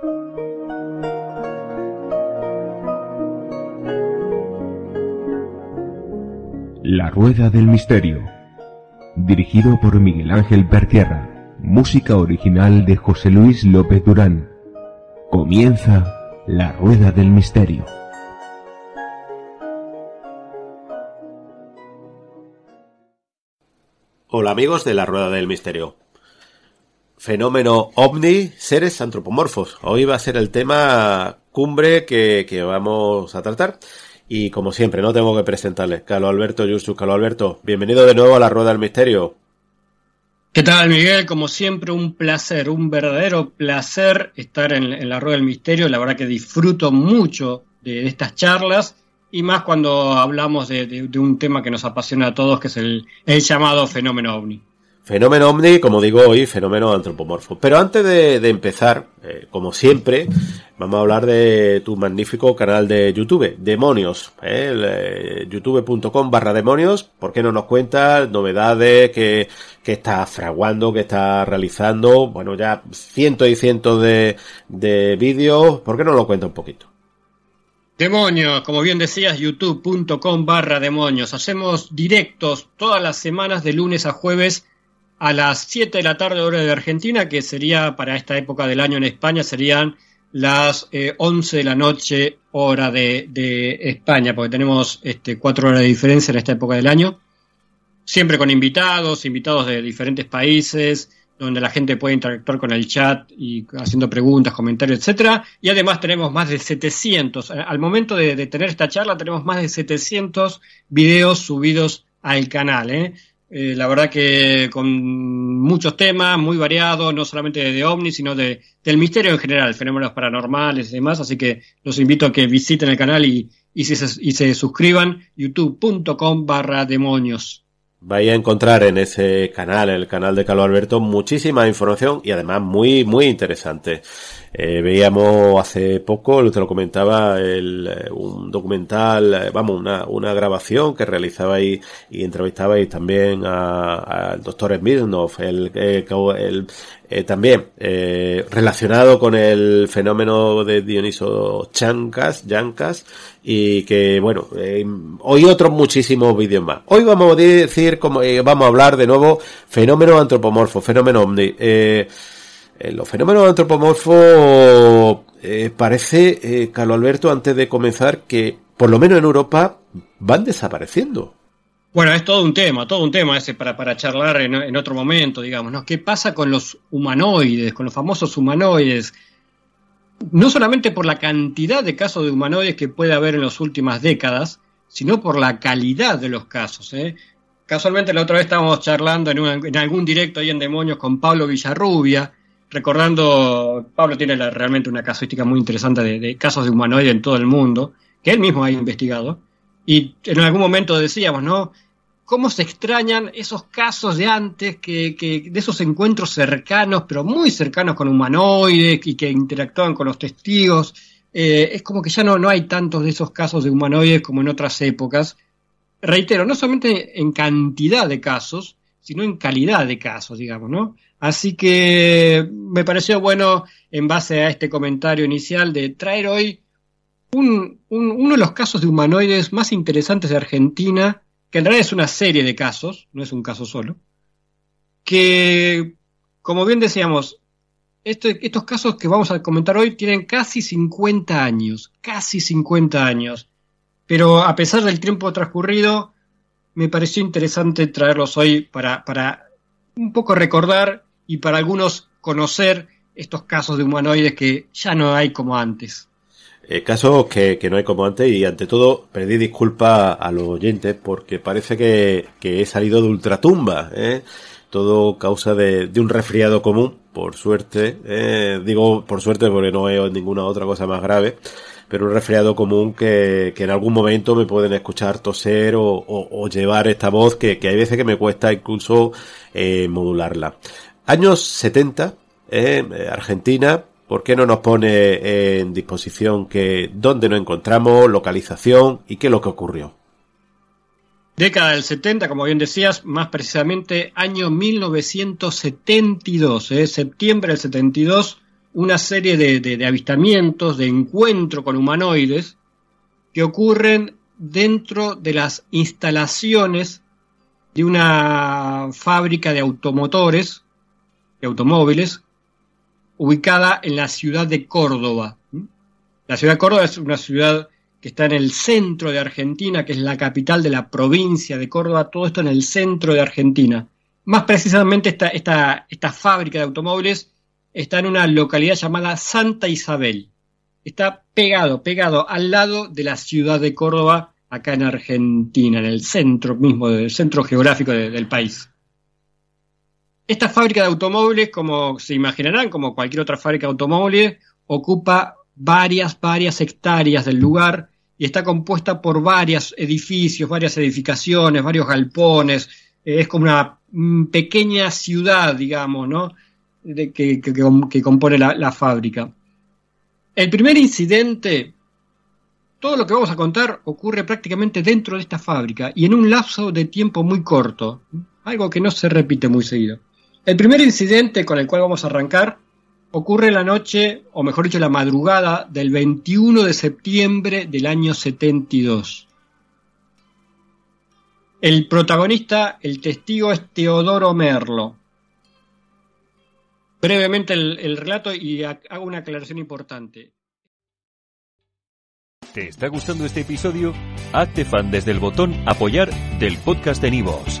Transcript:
La Rueda del Misterio. Dirigido por Miguel Ángel Pertierra. Música original de José Luis López Durán. Comienza La Rueda del Misterio. Hola amigos de La Rueda del Misterio. Fenómeno ovni, seres antropomorfos. Hoy va a ser el tema cumbre que, que vamos a tratar. Y como siempre, no tengo que presentarles. Carlos Alberto Yusuf. Carlos Alberto, bienvenido de nuevo a la Rueda del Misterio. ¿Qué tal, Miguel? Como siempre, un placer, un verdadero placer estar en, la Rueda del Misterio. La verdad que disfruto mucho de, estas charlas y más cuando hablamos de, un tema que nos apasiona a todos, que es el, el llamado fenómeno ovni. Fenómeno ovni, como digo hoy, fenómeno antropomorfo. Pero antes de, empezar, eh, como siempre, vamos a hablar de tu magnífico canal de YouTube, Demonios, eh, eh youtube.com barra demonios. ¿Por qué no nos cuentas novedades que, que estás fraguando, que estás realizando? Bueno, ya cientos y cientos de, de vídeos. ¿Por qué no lo cuentas un poquito? Demonios, como bien decías, youtube.com barra demonios. Hacemos directos todas las semanas de lunes a jueves a las 7 de la tarde hora de Argentina, que sería para esta época del año en España, serían las 11 eh, de la noche hora de, España, porque tenemos este, cuatro horas de diferencia en esta época del año. Siempre con invitados, invitados de diferentes países, donde la gente puede interactuar con el chat y haciendo preguntas, comentarios, etcétera. Y además tenemos más de 700. Al momento de, de, tener esta charla tenemos más de 700 videos subidos al canal. ¿eh? Eh, la verdad que con muchos temas, muy variados, no solamente de, ovnis, sino de, del misterio en general, fenómenos paranormales y demás. Así que los invito a que visiten el canal y, y, se, y se suscriban youtube.com barra demonios. Vaya a encontrar en ese canal, el canal de Carlos Alberto, muchísima información y además muy, muy interesante. Eh, veíamos hace poco, te lo comentaba, el, eh, un documental, eh, vamos, una, grabación que realizabais y entrevistabais también al doctor Smirnov, el, el, también relacionado con el fenómeno de Dioniso Chancas, Yancas, y que, bueno, hoy otros muchísimos vídeos más. Hoy vamos a decir, como, vamos a hablar de nuevo, fenómeno antropomorfo, fenómeno omni. Eh, eh, los fenómenos antropomorfos eh, parece, eh, Carlos Alberto, antes de comenzar, que por lo menos en Europa van desapareciendo. Bueno, es todo un tema, todo un tema ese para, para charlar en, otro momento, digamos, ¿no? ¿Qué pasa con los humanoides, con los famosos humanoides? No solamente por la cantidad de casos de humanoides que puede haber en las últimas décadas, sino por la calidad de los casos. Casualmente la otra vez estábamos charlando en, en algún directo ahí en Demonios con Pablo Villarrubia, recordando, Pablo tiene realmente una casuística muy interesante de, casos de humanoide en todo el mundo, que él mismo ha investigado, y en algún momento decíamos, ¿no? ¿Cómo se extrañan esos casos de antes, que, de esos encuentros cercanos, pero muy cercanos con humanoides y que interactuaban con los testigos? Eh, es como que ya no, no hay tantos de esos casos de humanoides como en otras épocas. Reitero, no solamente en cantidad de casos, sino en calidad de casos, digamos, ¿no? Así que me pareció bueno, en base a este comentario inicial, de traer hoy un, uno de los casos de humanoides más interesantes de Argentina, que en realidad es una serie de casos, no es un caso solo, que, como bien decíamos, este, estos casos que vamos a comentar hoy tienen casi 50 años, casi 50 años, pero a pesar del tiempo transcurrido, me pareció interesante traerlos hoy para, para un poco recordar y para algunos conocer estos casos de humanoides que ya no hay como antes. Eh, casos que, no hay como antes y ante todo pedí disculpas a los oyentes porque parece que, he salido de ultratumba, ¿eh? todo causa de, un resfriado común, por suerte, ¿eh? digo por suerte porque no veo ninguna otra cosa más grave, pero un resfriado común que, en algún momento me pueden escuchar toser o, llevar esta voz que, que, hay veces que me cuesta incluso eh, modularla. Años 70, eh, Argentina, ¿por qué no nos pone en disposición que dónde nos encontramos, localización y qué es lo que ocurrió? Década del 70, como bien decías, más precisamente año 1972, eh, septiembre del 72, una serie de, avistamientos, de encuentro con humanoides que ocurren dentro de las instalaciones de una fábrica de automotores, de automóviles, ubicada en la ciudad de Córdoba. La ciudad de Córdoba es una ciudad que está en el centro de Argentina, que es la capital de la provincia de Córdoba, todo esto en el centro de Argentina. Más precisamente esta fábrica de automóviles está en una localidad llamada Santa Isabel. Está pegado, pegado al lado de la ciudad de Córdoba, acá en Argentina, en el centro mismo, del centro geográfico del país. Esta fábrica de automóviles, como se imaginarán, como cualquier otra fábrica de automóviles, ocupa varias, varias hectáreas del lugar y está compuesta por varios edificios, varias edificaciones, varios galpones. es como una Mm, pequeña ciudad, digamos, ¿no? De, que, que, compone la, fábrica. El primer incidente, todo lo que vamos a contar ocurre prácticamente dentro de esta fábrica y en un lapso de tiempo muy corto, algo que no se repite muy seguido. El primer incidente con el cual vamos a arrancar ocurre la noche, o mejor dicho, la madrugada del 21 de septiembre del año 72. El protagonista, el testigo es Teodoro Merlo. Brevemente el, relato y hago una aclaración importante. ¿Te está gustando este episodio? Hazte fan desde el botón apoyar del podcast de Nivos.